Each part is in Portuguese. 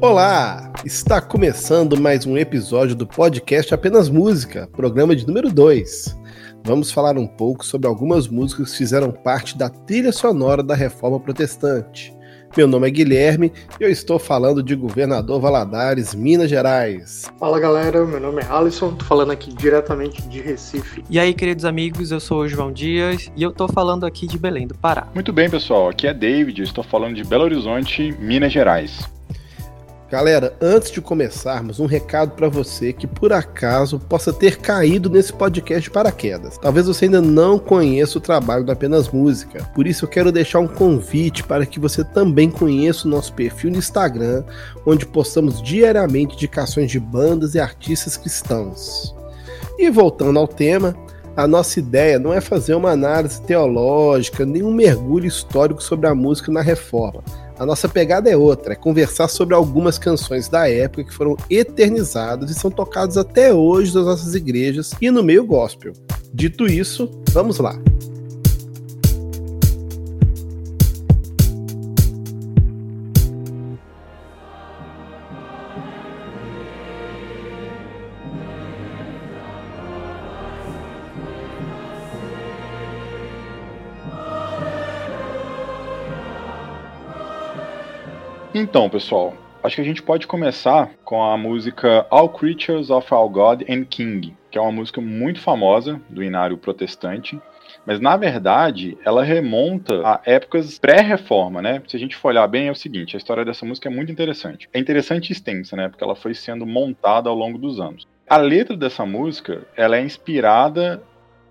Olá! Está começando mais um episódio do podcast Apenas Música, programa de número 2. Vamos falar um pouco sobre algumas músicas que fizeram parte da trilha sonora da Reforma Protestante. Meu nome é Guilherme e eu estou falando de Governador Valadares, Minas Gerais. Fala galera, meu nome é Alisson, tô falando aqui diretamente de Recife. E aí, queridos amigos, eu sou o João Dias e eu tô falando aqui de Belém do Pará. Muito bem, pessoal, aqui é David, eu estou falando de Belo Horizonte, Minas Gerais. Galera, antes de começarmos, um recado para você que por acaso possa ter caído nesse podcast de paraquedas. Talvez você ainda não conheça o trabalho do Apenas Música. Por isso eu quero deixar um convite para que você também conheça o nosso perfil no Instagram, onde postamos diariamente indicações de bandas e artistas cristãos. E voltando ao tema, a nossa ideia não é fazer uma análise teológica, nem um mergulho histórico sobre a música na reforma a nossa pegada é outra, é conversar sobre algumas canções da época que foram eternizadas e são tocadas até hoje nas nossas igrejas e no meio gospel. Dito isso, vamos lá. Então, pessoal, acho que a gente pode começar com a música All Creatures of Our God and King, que é uma música muito famosa do inário protestante. Mas na verdade, ela remonta a épocas pré-reforma, né? Se a gente for olhar bem, é o seguinte: a história dessa música é muito interessante. É interessante e extensa, né? Porque ela foi sendo montada ao longo dos anos. A letra dessa música, ela é inspirada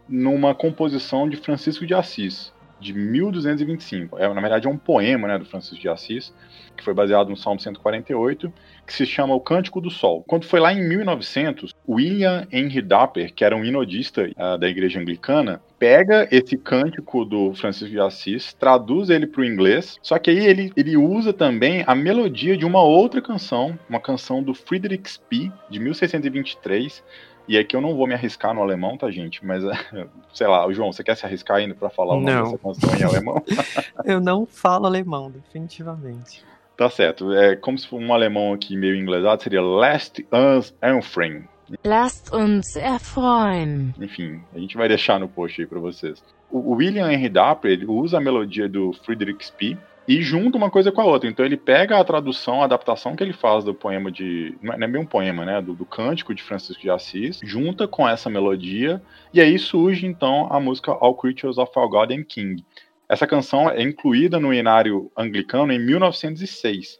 numa composição de Francisco de Assis, de 1225. É, na verdade, é um poema né, do Francisco de Assis, que foi baseado no Salmo 148, que se chama O Cântico do Sol. Quando foi lá em 1900, William Henry Dapper, que era um inodista uh, da igreja anglicana, pega esse cântico do Francisco de Assis, traduz ele para o inglês, só que aí ele, ele usa também a melodia de uma outra canção, uma canção do Friedrich Spee, de 1623, e aqui eu não vou me arriscar no alemão, tá, gente? Mas, sei lá, João, você quer se arriscar ainda para falar o nome dessa canção em alemão? eu não falo alemão, definitivamente. Tá certo. É como se fosse um alemão aqui meio inglesado, seria Last uns erfreuen. Last uns erfreuen. Enfim, a gente vai deixar no post aí para vocês. O William Henry Dapper, ele usa a melodia do Friedrich Spee e junta uma coisa com a outra. Então ele pega a tradução, a adaptação que ele faz do poema de. Não é bem um poema, né? Do, do cântico de Francisco de Assis, junta com essa melodia, e aí surge então a música All Creatures of Our God and King. Essa canção é incluída no inário anglicano em 1906.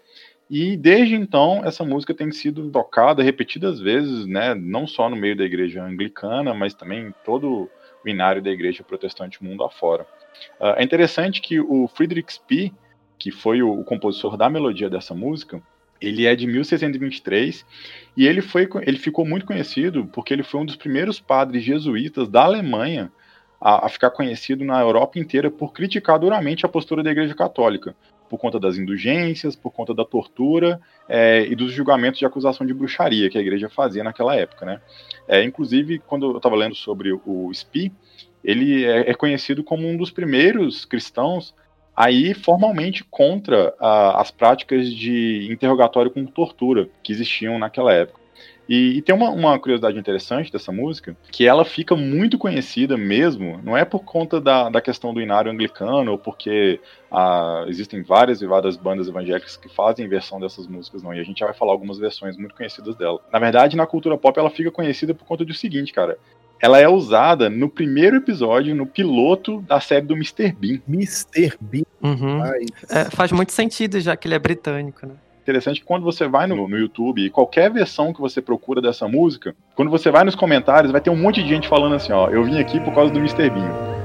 E desde então essa música tem sido tocada repetidas vezes, né, não só no meio da igreja anglicana, mas também em todo o inário da igreja protestante mundo afora. Uh, é interessante que o Friedrich Spee que foi o, o compositor da melodia dessa música, ele é de 1623 e ele, foi, ele ficou muito conhecido porque ele foi um dos primeiros padres jesuítas da Alemanha a, a, ficar conhecido na Europa inteira por criticar duramente a postura da Igreja Católica, por conta das indulgências, por conta da tortura é, e dos julgamentos de acusação de bruxaria que a Igreja fazia naquela época. Né? É, inclusive, quando eu estava lendo sobre o Spee, ele é, é conhecido como um dos primeiros cristãos aí formalmente contra uh, as práticas de interrogatório com tortura que existiam naquela época. E, e tem uma, uma, curiosidade interessante dessa música, que ela fica muito conhecida mesmo, não é por conta da, da questão do inário anglicano, ou porque uh, existem várias e várias bandas evangélicas que fazem versão dessas músicas, não, e a gente já vai falar algumas versões muito conhecidas dela. Na verdade, na cultura pop, ela fica conhecida por conta do seguinte, cara, ela é usada no primeiro episódio, no piloto da série do Mr. Bean. Mr. Bean. Uhum. É, faz muito sentido, já que ele é britânico, né? Interessante que quando você vai no, no YouTube e qualquer versão que você procura dessa música, quando você vai nos comentários, vai ter um monte de gente falando assim, ó, eu vim aqui por causa do Mr. Bean.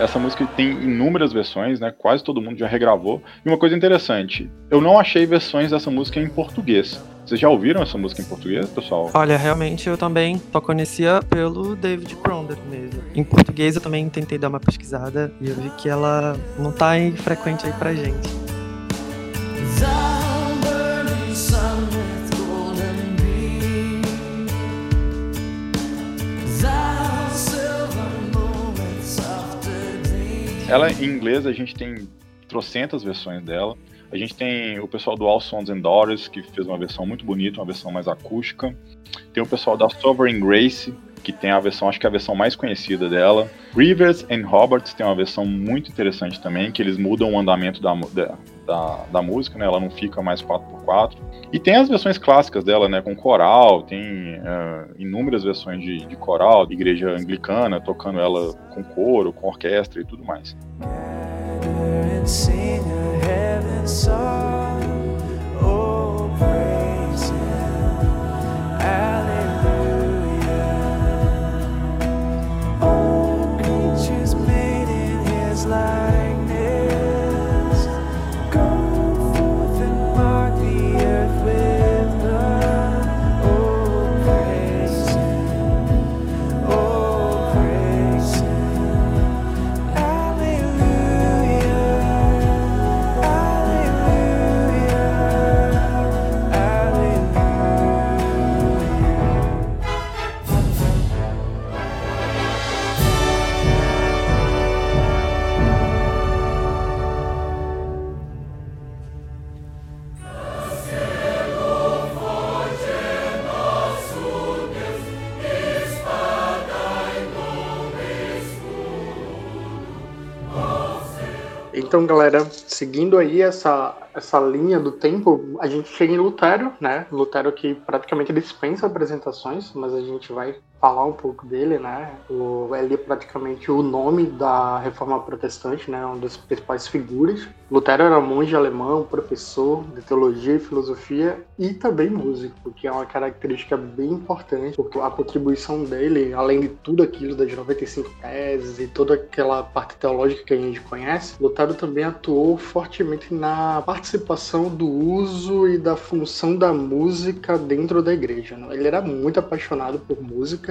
Essa música tem inúmeras versões, né? Quase todo mundo já regravou. E uma coisa interessante, eu não achei versões dessa música em português. Vocês já ouviram essa música em português, pessoal? Olha, realmente eu também só conhecia pelo David Cronder mesmo. Em português eu também tentei dar uma pesquisada e eu vi que ela não tá aí frequente aí pra gente. Ela em inglês a gente tem trocentas versões dela. A gente tem o pessoal do All Sons and Daughters, que fez uma versão muito bonita, uma versão mais acústica. Tem o pessoal da Sovereign Grace, que tem a versão, acho que é a versão mais conhecida dela. Rivers and Roberts tem uma versão muito interessante também, que eles mudam o andamento da, da, da música, né? Ela não fica mais 4x4. E tem as versões clássicas dela, né? Com coral, tem uh, inúmeras versões de, de coral, de igreja anglicana, tocando ela com coro, com orquestra e tudo mais. Então, galera, seguindo aí essa, essa linha do tempo, a gente chega em Lutero, né? Lutero que praticamente dispensa apresentações, mas a gente vai falar um pouco dele, né? O, ele é praticamente o nome da reforma protestante, né? Uma das principais figuras. Lutero era monge alemão, professor de teologia e filosofia e também músico, que é uma característica bem importante, porque a contribuição dele, além de tudo aquilo das 95 teses e toda aquela parte teológica que a gente conhece, Lutero também atuou fortemente na participação do uso e da função da música dentro da igreja. Né? Ele era muito apaixonado por música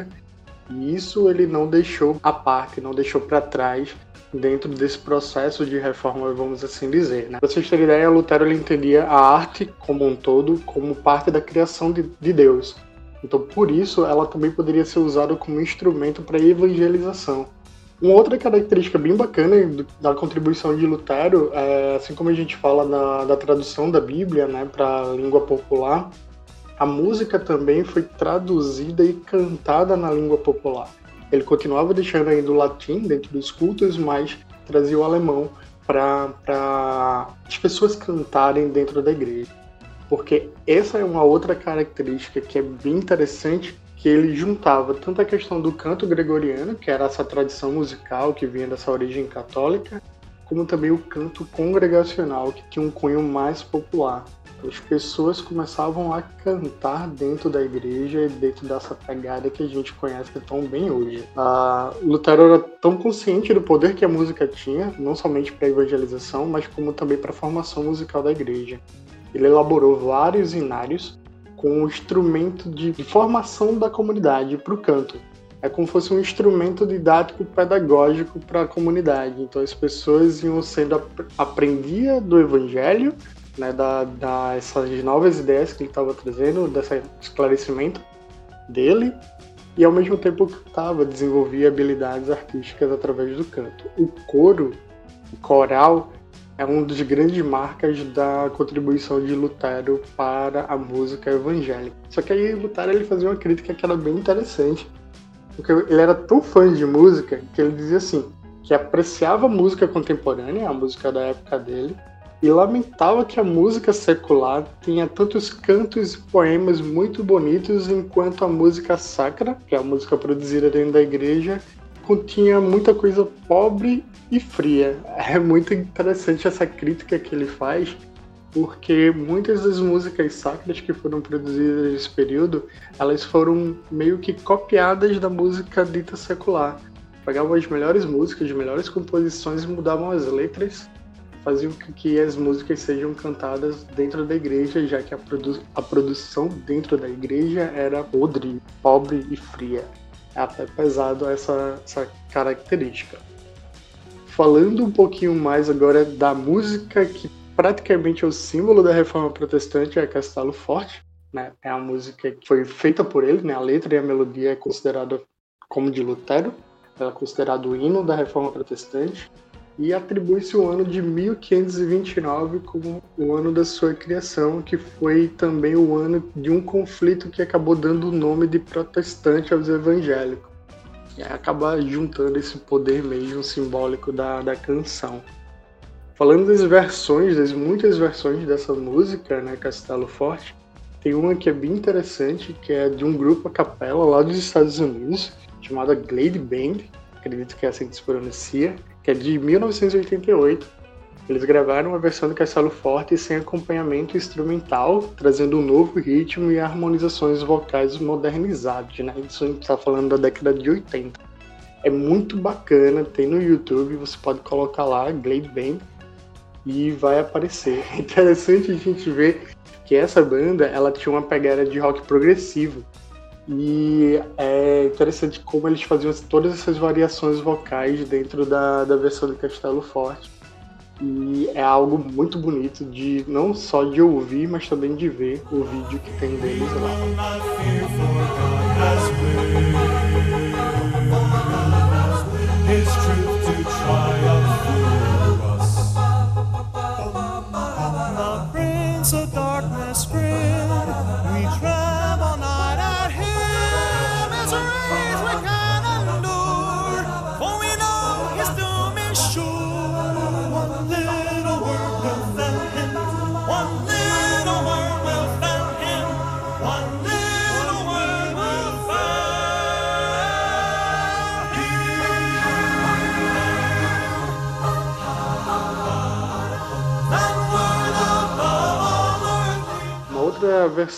e isso ele não deixou à parte, não deixou para trás dentro desse processo de reforma, vamos assim dizer. Né? Para vocês terem ideia, Lutero ele entendia a arte como um todo como parte da criação de, de Deus. Então, por isso, ela também poderia ser usada como instrumento para evangelização. Uma outra característica bem bacana da contribuição de Lutero, é, assim como a gente fala na, da tradução da Bíblia né, para a língua popular, a música também foi traduzida e cantada na língua popular. Ele continuava deixando ainda o latim dentro dos cultos, mas trazia o alemão para as pessoas cantarem dentro da igreja. Porque essa é uma outra característica que é bem interessante, que ele juntava tanto a questão do canto gregoriano, que era essa tradição musical que vinha dessa origem católica, como também o canto congregacional, que tinha um cunho mais popular as pessoas começavam a cantar dentro da igreja e dentro dessa pegada que a gente conhece tão bem hoje. A Lutero era tão consciente do poder que a música tinha, não somente para a evangelização, mas como também para a formação musical da igreja. Ele elaborou vários inários com um instrumento de formação da comunidade para o canto. É como se fosse um instrumento didático pedagógico para a comunidade. Então as pessoas iam sendo aprendia do evangelho né, da, da essas novas ideias que ele estava trazendo, desse esclarecimento dele, e ao mesmo tempo que estava desenvolvia habilidades artísticas através do canto. O coro, o coral, é um dos grandes marcas da contribuição de Lutero para a música evangélica. Só que aí Lutero ele fazia uma crítica que era bem interessante, porque ele era tão fã de música que ele dizia assim, que apreciava a música contemporânea, a música da época dele, e lamentava que a música secular tinha tantos cantos e poemas muito bonitos, enquanto a música sacra, que é a música produzida dentro da igreja, continha muita coisa pobre e fria. É muito interessante essa crítica que ele faz, porque muitas das músicas sacras que foram produzidas nesse período, elas foram meio que copiadas da música dita secular. Pegavam as melhores músicas, as melhores composições e mudavam as letras faziam com que as músicas sejam cantadas dentro da igreja, já que a, produ a produção dentro da igreja era podre, pobre e fria. É até pesado essa, essa característica. Falando um pouquinho mais agora da música que praticamente é o símbolo da reforma protestante, é Castelo Forte. Né? É a música que foi feita por ele, né? a letra e a melodia é considerada como de Lutero, ela é considerada o hino da reforma protestante e atribui-se o ano de 1529 como o ano da sua criação, que foi também o ano de um conflito que acabou dando o nome de protestante aos evangélicos. E acaba juntando esse poder mesmo simbólico da, da canção. Falando das versões, das muitas versões dessa música, né, Castelo Forte, tem uma que é bem interessante, que é de um grupo a capela lá dos Estados Unidos, chamada Glade Band, acredito que é assim que se pronuncia, que é de 1988. Eles gravaram uma versão do Castelo Forte sem acompanhamento instrumental, trazendo um novo ritmo e harmonizações vocais modernizados, né? Isso a gente está falando da década de 80. É muito bacana, tem no YouTube, você pode colocar lá, Glade Band, e vai aparecer. É interessante a gente ver que essa banda, ela tinha uma pegada de rock progressivo, e é interessante como eles faziam todas essas variações vocais dentro da, da versão do Castelo Forte. E é algo muito bonito de não só de ouvir, mas também de ver o vídeo que tem deles lá.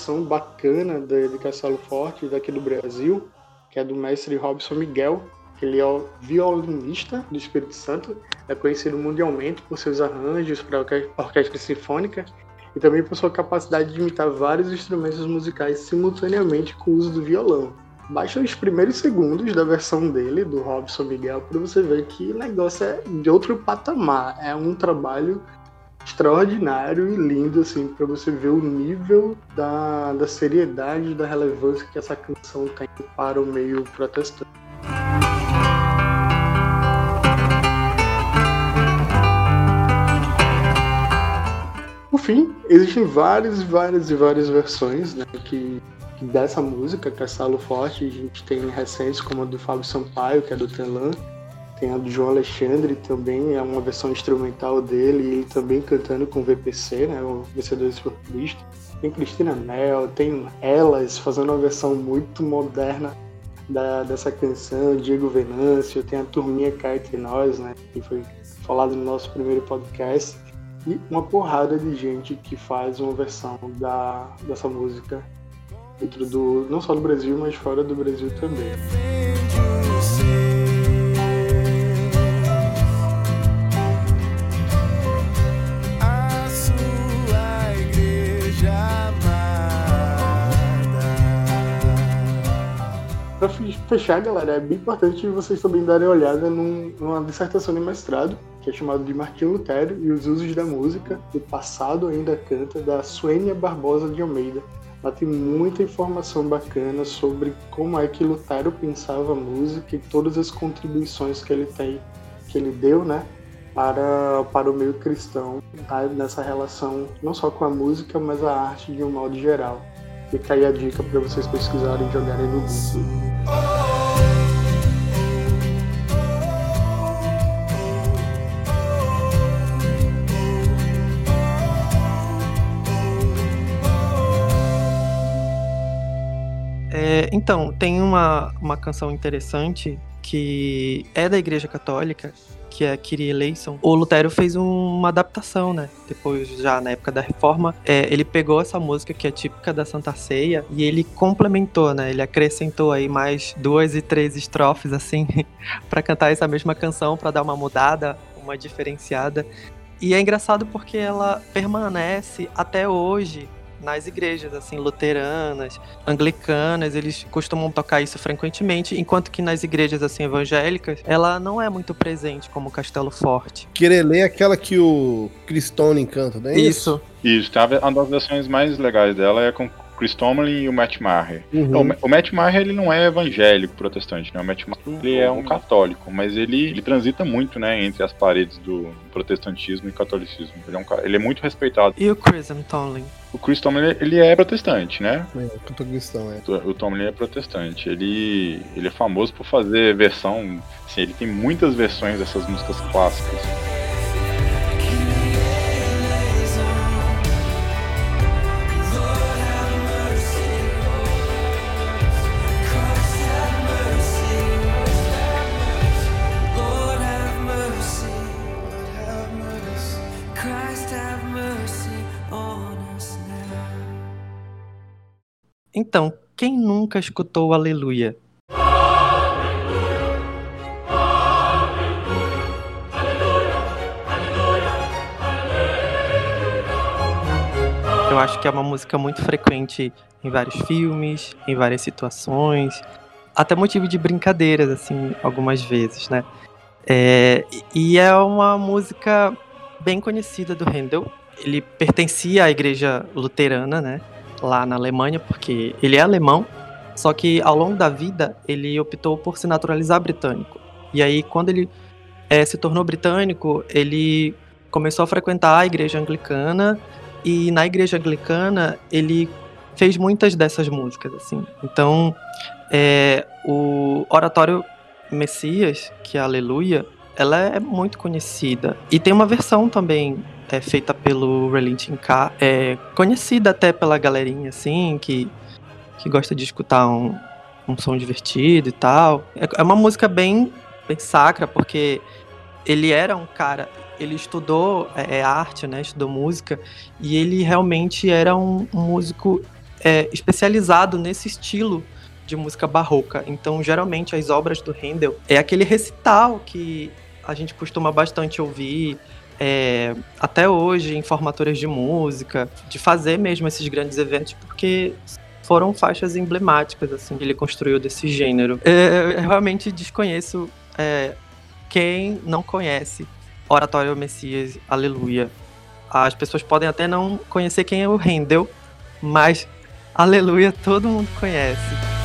Versão bacana de, de Castelo Forte daqui do Brasil, que é do mestre Robson Miguel, ele é o violinista do Espírito Santo, é conhecido mundialmente por seus arranjos para orquestra sinfônica e também por sua capacidade de imitar vários instrumentos musicais simultaneamente com o uso do violão. Baixa os primeiros segundos da versão dele, do Robson Miguel, para você ver que o negócio é de outro patamar. É um trabalho extraordinário e lindo, assim, para você ver o nível da, da seriedade, da relevância que essa canção tem para o meio protestante. Por fim, existem várias, várias e várias versões né, que, dessa música, Castelo Forte. A gente tem recentes como a do Fábio Sampaio, que é do Telan, tem a do João Alexandre também, é uma versão instrumental dele, e ele também cantando com o VPC, né, o Vencedores por Cristo. Tem Cristina Mel, tem Elas fazendo uma versão muito moderna da, dessa canção, Diego Venâncio, tem a turminha Cá Entre Nós, né, que foi falado no nosso primeiro podcast, e uma porrada de gente que faz uma versão da, dessa música dentro do, não só do Brasil, mas fora do Brasil também. Para fechar, galera, é bem importante vocês também darem uma olhada num, numa dissertação de mestrado, que é chamado de Martinho Lutero e os usos da música, do passado ainda canta, da Suênia Barbosa de Almeida. Lá tem muita informação bacana sobre como é que Lutero pensava a música e todas as contribuições que ele tem, que ele deu, né, para, para o meio cristão, tá? nessa relação não só com a música, mas a arte de um modo geral. Fica aí a dica para vocês pesquisarem e jogarem no Google. É, então, tem uma, uma canção interessante que é da Igreja Católica, que é Kyrie Eleison, o Lutero fez um, uma adaptação, né? Depois, já na época da Reforma, é, ele pegou essa música que é típica da Santa Ceia e ele complementou, né? Ele acrescentou aí mais duas e três estrofes, assim, para cantar essa mesma canção, para dar uma mudada, uma diferenciada. E é engraçado porque ela permanece até hoje nas igrejas, assim, luteranas, anglicanas, eles costumam tocar isso frequentemente, enquanto que nas igrejas, assim, evangélicas, ela não é muito presente como Castelo Forte. Querelê é aquela que o Cristone canta, não é isso? Isso. Isso, uma das versões mais legais dela é com Chris Tomlin e o Matt Maher. Uhum. Então, o Ma- o Matt Maher ele não é evangélico protestante, né? O Matt Maher ele é um católico, mas ele, ele transita muito, né, entre as paredes do protestantismo e catolicismo. Ele é, um, ele é muito respeitado. E o Chrism Tomlin? O Chris Tomlin ele é protestante, né? É, cristão, é. O Tomlin é protestante. Ele, ele é famoso por fazer versão. Assim, ele tem muitas versões dessas músicas clássicas. Então, quem nunca escutou Aleluia? Eu acho que é uma música muito frequente em vários filmes, em várias situações, até motivo de brincadeiras, assim, algumas vezes, né? É, e é uma música bem conhecida do Handel. Ele pertencia à igreja luterana, né? Lá na Alemanha, porque ele é alemão, só que ao longo da vida ele optou por se naturalizar britânico. E aí, quando ele eh, se tornou britânico, ele começou a frequentar a igreja anglicana e na igreja anglicana ele fez muitas dessas músicas assim. Então, eh, o oratório Messias, que é Aleluia, ela é muito conhecida e tem uma versão também é, feita pelo Relintin K, é, conhecida até pela galerinha assim que que gosta de escutar um, um som divertido e tal. É, é uma música bem, bem sacra, porque ele era um cara, ele estudou é, é, arte, né? Estudou música, e ele realmente era um, um músico é, especializado nesse estilo de música barroca. Então, geralmente, as obras do Handel é aquele recital que a gente costuma bastante ouvir. É, até hoje, em formaturas de música, de fazer mesmo esses grandes eventos, porque foram faixas emblemáticas assim que ele construiu desse gênero. É, eu realmente desconheço é, quem não conhece Oratório Messias, Aleluia. As pessoas podem até não conhecer quem é o Handel, mas Aleluia todo mundo conhece.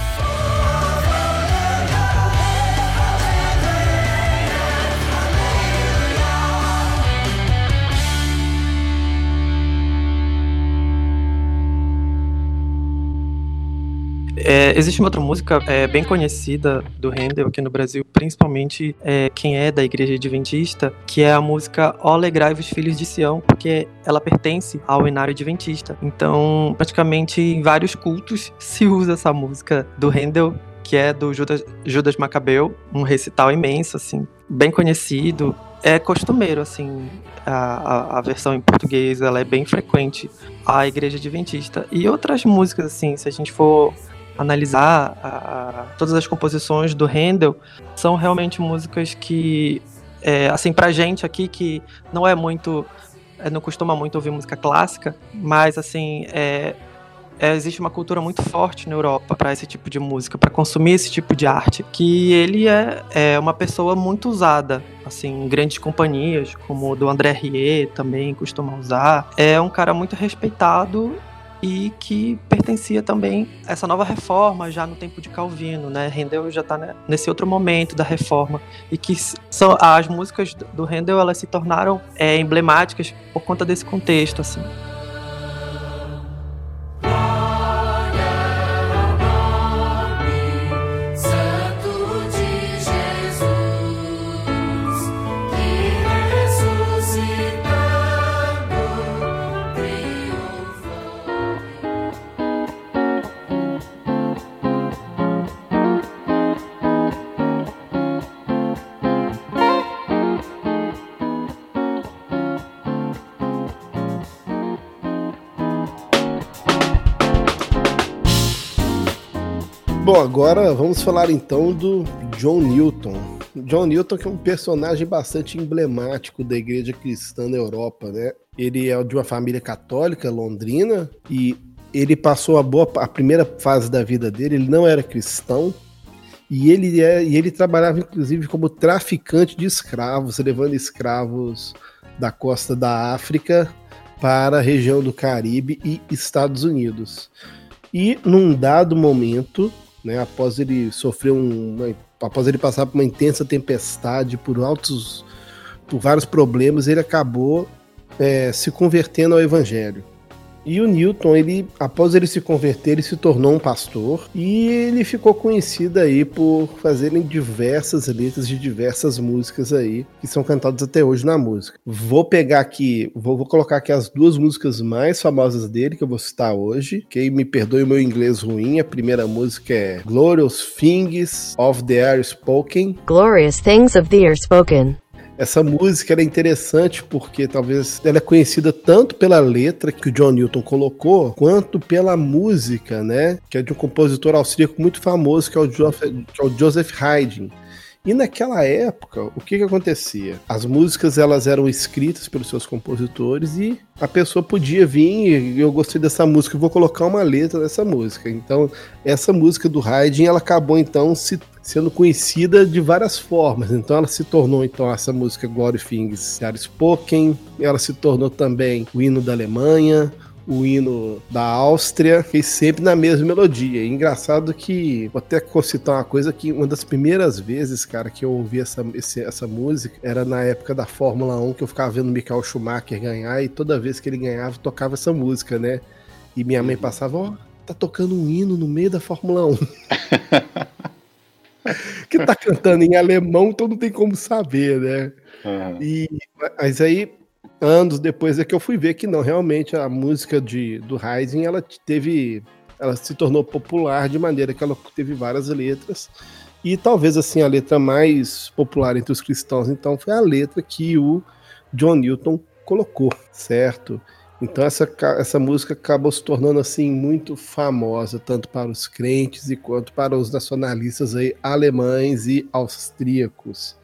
É, existe uma outra música é, bem conhecida do Handel aqui no Brasil, principalmente é, quem é da Igreja Adventista, que é a música Ó Alegrai-vos Filhos de Sião, porque ela pertence ao Inário Adventista. Então, praticamente em vários cultos se usa essa música do Handel, que é do Judas, Judas Macabeu, um recital imenso, assim, bem conhecido. É costumeiro, assim, a, a, a versão em português, ela é bem frequente à Igreja Adventista. E outras músicas, assim, se a gente for analisar a, a, todas as composições do Handel são realmente músicas que é, assim pra gente aqui que não é muito é, não costuma muito ouvir música clássica mas assim é, é, existe uma cultura muito forte na Europa para esse tipo de música para consumir esse tipo de arte que ele é, é uma pessoa muito usada assim em grandes companhias como o do André Rieu também costuma usar. É um cara muito respeitado e que pertencia também a essa nova reforma já no tempo de Calvino, né? Handel já está nesse outro momento da reforma e que são as músicas do Handel elas se tornaram é, emblemáticas por conta desse contexto, assim. Agora vamos falar então do John Newton. John Newton que é um personagem bastante emblemático da igreja cristã na Europa, né? Ele é de uma família católica londrina e ele passou a boa a primeira fase da vida dele, ele não era cristão, e ele, é, e ele trabalhava inclusive como traficante de escravos, levando escravos da costa da África para a região do Caribe e Estados Unidos. E num dado momento, né, após ele sofrer um, uma, após ele passar por uma intensa tempestade, por altos, por vários problemas, ele acabou é, se convertendo ao Evangelho. E o Newton, ele, após ele se converter, ele se tornou um pastor e ele ficou conhecido aí por fazerem diversas letras de diversas músicas aí que são cantadas até hoje na música. Vou pegar aqui, vou, vou colocar aqui as duas músicas mais famosas dele que eu vou citar hoje. Que me perdoe o meu inglês ruim. A primeira música é Glorious Things of the Air Spoken. Glorious things of the ear spoken. Essa música ela é interessante porque talvez ela é conhecida tanto pela letra que o John Newton colocou, quanto pela música, né? Que é de um compositor austríaco muito famoso, que é o, jo que é o Joseph Haydn. E naquela época, o que, que acontecia? As músicas elas eram escritas pelos seus compositores e a pessoa podia vir e eu gostei dessa música, eu vou colocar uma letra dessa música. Então, essa música do Haydn, ela acabou então se, sendo conhecida de várias formas. Então, ela se tornou então essa música Glory Things Spoken, ela se tornou também o hino da Alemanha, o hino da Áustria, e sempre na mesma melodia. E engraçado que, vou até citar uma coisa que uma das primeiras vezes, cara, que eu ouvi essa, esse- essa música era na época da Fórmula 1, que eu ficava vendo o Michael Schumacher ganhar, e toda vez que ele ganhava, tocava essa música, né? E minha mãe passava, ó, tá tocando um hino no meio da Fórmula 1. que tá cantando em alemão, então não tem como saber, né? Aham. E, mas aí, anos depois é que eu fui ver que não, realmente a música de, do Rising, ela teve. Ela se tornou popular de maneira que ela teve várias letras. E talvez assim, a letra mais popular entre os cristãos, então, foi a letra que o John Newton colocou, certo? Então essa, essa música acabou se tornando assim muito famosa, tanto para os crentes e quanto para os nacionalistas aí, alemães e austríacos.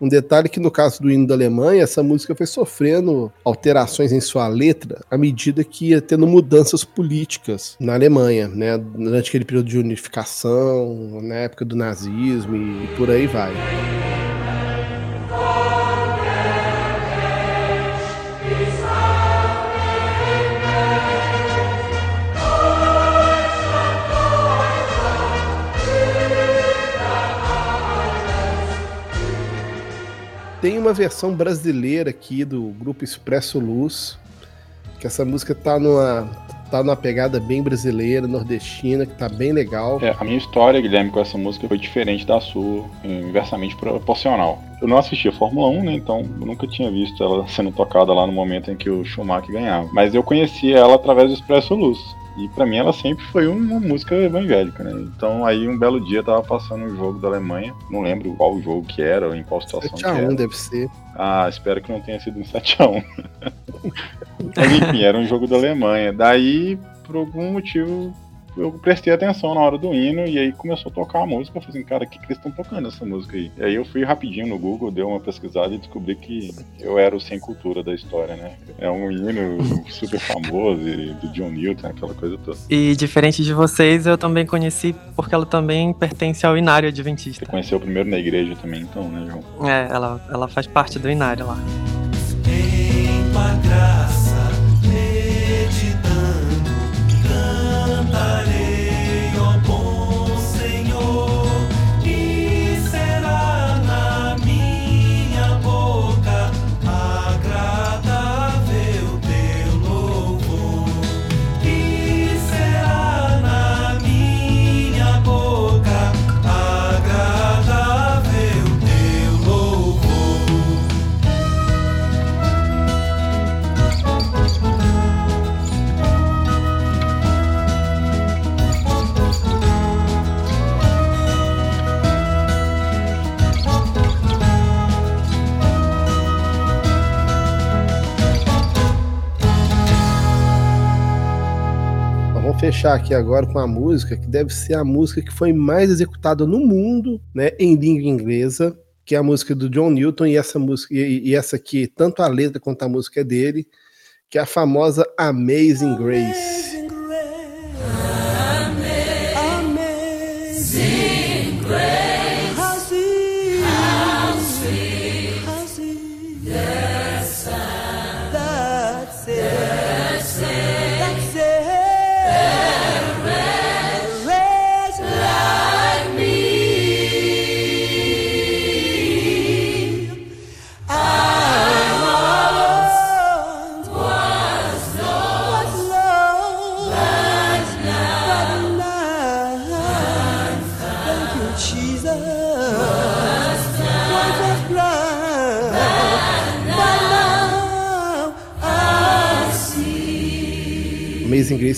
Um detalhe que no caso do hino da Alemanha, essa música foi sofrendo alterações em sua letra à medida que ia tendo mudanças políticas na Alemanha, né? Durante aquele período de unificação, na época do nazismo e por aí vai. Tem uma versão brasileira aqui do grupo Expresso Luz, que essa música tá numa, tá numa pegada bem brasileira, nordestina, que tá bem legal. É, a minha história, Guilherme, com essa música foi diferente da sua, inversamente proporcional. Eu não assistia Fórmula 1, né? Então eu nunca tinha visto ela sendo tocada lá no momento em que o Schumacher ganhava. Mas eu conhecia ela através do Expresso Luz. E pra mim ela sempre foi uma música evangélica, né? Então aí um belo dia tava passando um jogo da Alemanha, não lembro qual jogo que era, ou em qual situação que 7x1 era. deve ser. Ah, espero que não tenha sido um 7x1. Mas enfim, era um jogo da Alemanha. Daí, por algum motivo, eu prestei atenção na hora do hino e aí começou a tocar a música. Eu falei assim, cara, o que, que eles estão tocando essa música aí? E aí eu fui rapidinho no Google, dei uma pesquisada e descobri que eu era o sem cultura da história, né? É um hino super famoso e do John Newton, aquela coisa toda. E diferente de vocês, eu também conheci porque ela também pertence ao Inário Adventista. Você conheceu primeiro na igreja também, então, né, João? É, ela, ela faz parte do Inário lá. Em money. Fechar aqui agora com a música que deve ser a música que foi mais executada no mundo, né, em língua inglesa, que é a música do John Newton, e essa música, e, e essa aqui, tanto a letra quanto a música é dele, que é a famosa Amazing Grace. Amazing grace.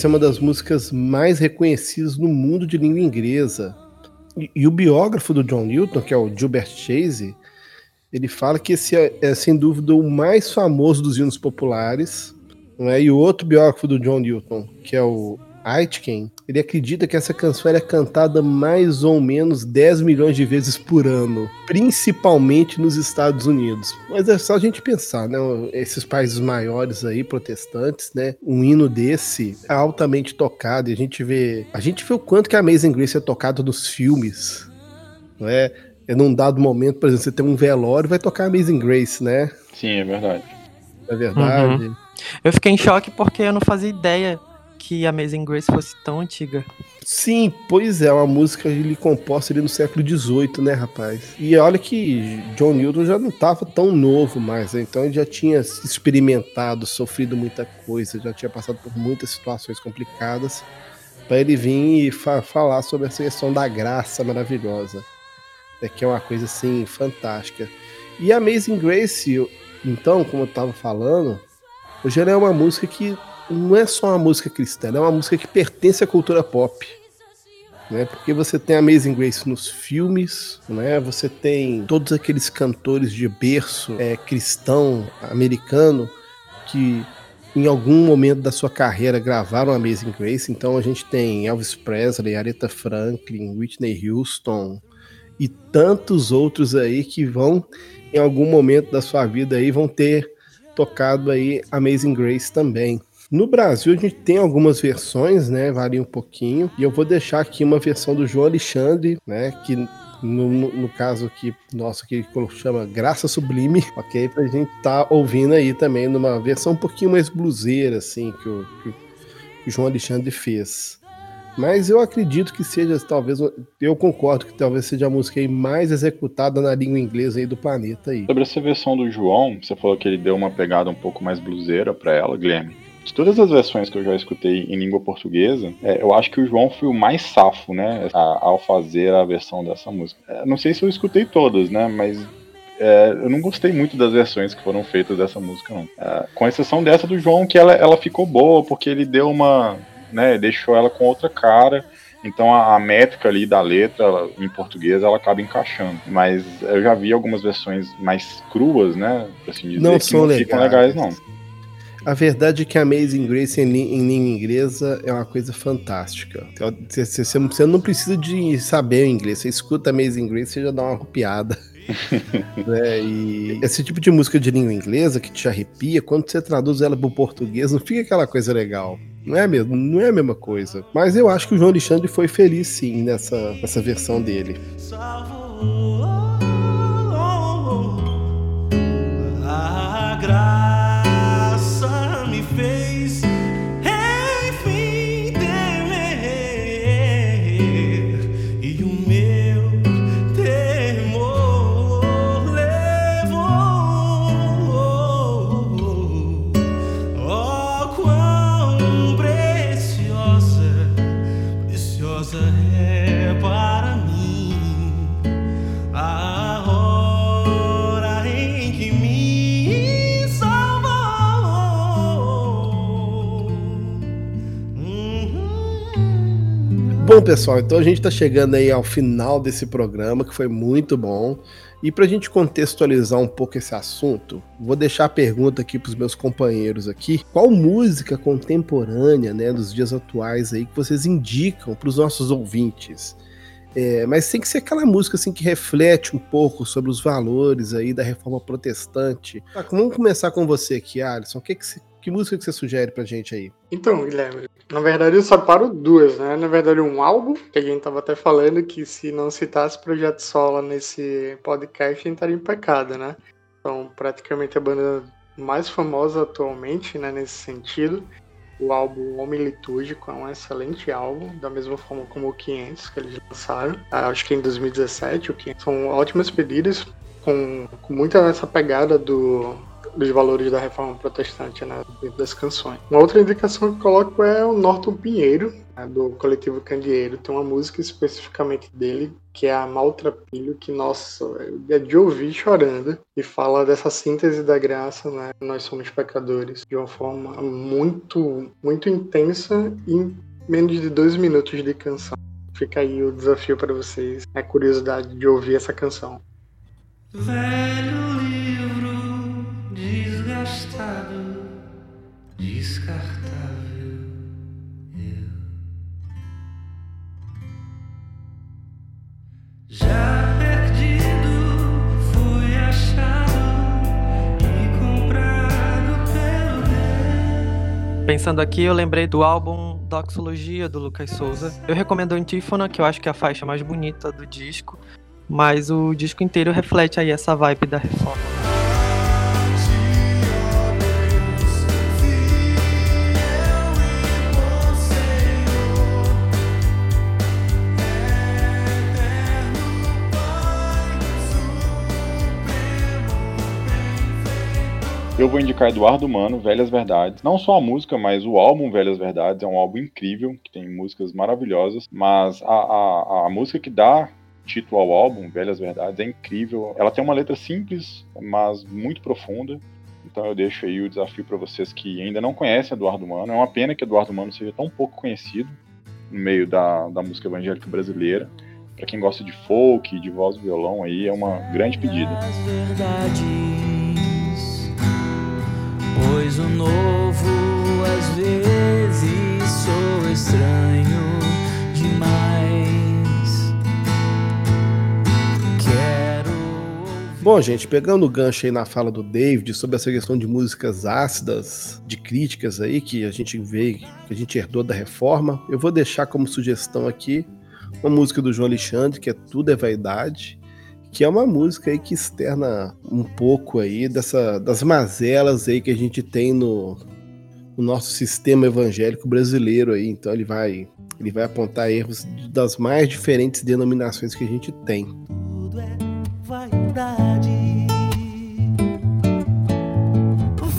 É uma das músicas mais reconhecidas no mundo de língua inglesa. E, e o biógrafo do John Newton, que é o Gilbert Chase, ele fala que esse é, é, sem dúvida o mais famoso dos hinos populares. É? E o outro biógrafo do John Newton, que é o Aitken, ele acredita que essa canção é cantada mais ou menos 10 milhões de vezes por ano, principalmente nos Estados Unidos. Mas é só a gente pensar, né? Esses países maiores aí, protestantes, né? Um hino desse é altamente tocado e a gente vê, a gente vê o quanto que a Amazing Grace é tocada nos filmes, não é? É num dado momento, por exemplo, você tem um velório, vai tocar Amazing Grace, né? Sim, é verdade. É verdade. Eu fiquei em choque porque eu não fazia ideia que Amazing Grace fosse tão antiga. Sim, pois é, uma música ele composta ali no século XVIII, né, rapaz? E olha que John Newton já não estava tão novo mais, né? então ele já tinha experimentado, sofrido muita coisa, já tinha passado por muitas situações complicadas para ele vir e fa falar sobre essa questão da graça maravilhosa, né, que é uma coisa assim fantástica. E Amazing Grace, então, como eu estava falando, hoje ela é uma música que não é só uma música cristã, é uma música que pertence à cultura pop. Né? Porque você tem Amazing Grace nos filmes, né? você tem todos aqueles cantores de berço é, cristão americano que em algum momento da sua carreira gravaram Amazing Grace. Então a gente tem Elvis Presley, Aretha Franklin, Whitney Houston e tantos outros aí que vão em algum momento da sua vida aí vão ter tocado aí Amazing Grace também. No Brasil a gente tem algumas versões, né? Varia um pouquinho. E eu vou deixar aqui uma versão do João Alexandre, né? Que no, no, no caso aqui, nosso que chama Graça Sublime, ok? Pra gente tá ouvindo aí também numa versão um pouquinho mais bluseira, assim, que o, que o João Alexandre fez. Mas eu acredito que seja, talvez, eu concordo que talvez seja a música mais executada na língua inglesa aí do planeta aí. Sobre essa versão do João, você falou que ele deu uma pegada um pouco mais bluseira pra ela, Guilherme. De todas as versões que eu já escutei em língua portuguesa, é, eu acho que o João foi o mais safo, né, a, ao fazer a versão dessa música. É, não sei se eu escutei todas, né, mas é, eu não gostei muito das versões que foram feitas dessa música, não. É, com exceção dessa do João, que ela, ela ficou boa, porque ele deu uma, né, deixou ela com outra cara. Então a, a métrica ali da letra ela, em português ela acaba encaixando. Mas eu já vi algumas versões mais cruas, né? Assim dizer, Não que são não ficam legais, não. A verdade é que Amazing Grace em, em língua inglesa é uma coisa fantástica. Então, Você, você- você não precisa de saber o inglês. Você escuta Amazing Grace e já dá uma arrupiada. né? E esse tipo de música de língua inglesa que te arrepia, quando você traduz ela para o português, não fica aquela coisa legal. Não é mesmo? Não é a mesma coisa. Mas eu acho que o João Alexandre foi feliz sim nessa, nessa versão dele. A graça Bom, pessoal, então a gente está chegando aí ao final desse programa, que foi muito bom. E para a gente contextualizar um pouco esse assunto, vou deixar a pergunta aqui para os meus companheiros aqui. Qual música contemporânea, né, dos dias atuais aí, que vocês indicam para os nossos ouvintes? É, mas tem que ser aquela música assim que reflete um pouco sobre os valores aí da reforma protestante. Tá, vamos começar com você aqui, Alisson. Que, que, você- que música que você sugere pra gente aí? Então, Guilherme, na verdade eu separo duas, né? Na verdade, um álbum, que a gente tava até falando que se não citasse Projeto Sola nesse podcast, a gente estaria em pecado, né? Então, praticamente a banda mais famosa atualmente, né, nesse sentido. O álbum Homem Litúrgico é um excelente álbum, da mesma forma como o 500 que eles lançaram, ah, acho que em 2017. O 500 são ótimas pedidas, com, com muita essa pegada do, dos valores da reforma protestante né, dentro das canções. Uma outra indicação que eu coloco é o Norton Pinheiro, né, do coletivo Candeeiro. Tem uma música especificamente dele, que é a Maltrapilho, que, nossa, é de ouvir chorando, e fala dessa síntese da graça, né? Nós somos pecadores, de uma forma muito, muito intensa e em menos de dois minutos de canção. Fica aí o desafio para vocês, a curiosidade de ouvir essa canção. Velho Pensando aqui, eu lembrei do álbum Doxologia do Lucas Souza. Eu recomendo Antífona, que eu acho que é a faixa mais bonita do disco, mas o disco inteiro reflete aí essa vibe da reforma. Eu vou indicar Eduardo Mano, Velhas Verdades. Não só a música, mas o álbum Velhas Verdades. É um álbum incrível, que tem músicas maravilhosas. Mas a, a, a música que dá título ao álbum, Velhas Verdades, é incrível. Ela tem uma letra simples, mas muito profunda. Então eu deixo aí o desafio para vocês que ainda não conhecem Eduardo Mano. É uma pena que Eduardo Mano seja tão pouco conhecido no meio da, da música evangélica brasileira. Para quem gosta de folk, de voz e violão, aí é uma grande pedida. Verdades, pois o novo às vezes sou estranho demais. Quero Bom, gente, pegando o gancho aí na fala do David sobre essa questão de músicas ácidas, de críticas aí que a gente vê, que a gente herdou da reforma, eu vou deixar como sugestão aqui uma música do João Alexandre, que é Tudo é Vaidade, que é uma música aí que externa um pouco aí dessa, das mazelas aí que a gente tem no, no nosso sistema evangélico brasileiro aí. Então ele vai, ele vai apontar erros das mais diferentes denominações que a gente tem. tudo é vaidade.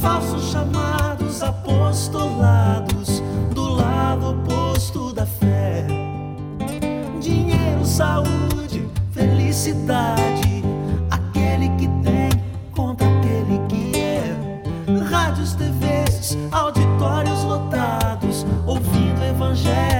Falsos chamados apostolados do lado oposto da fé. Dinheiro, saúde, felicidade. Aquele que tem contra aquele que é. Rádios, TVs, auditórios lotados, ouvindo evangelho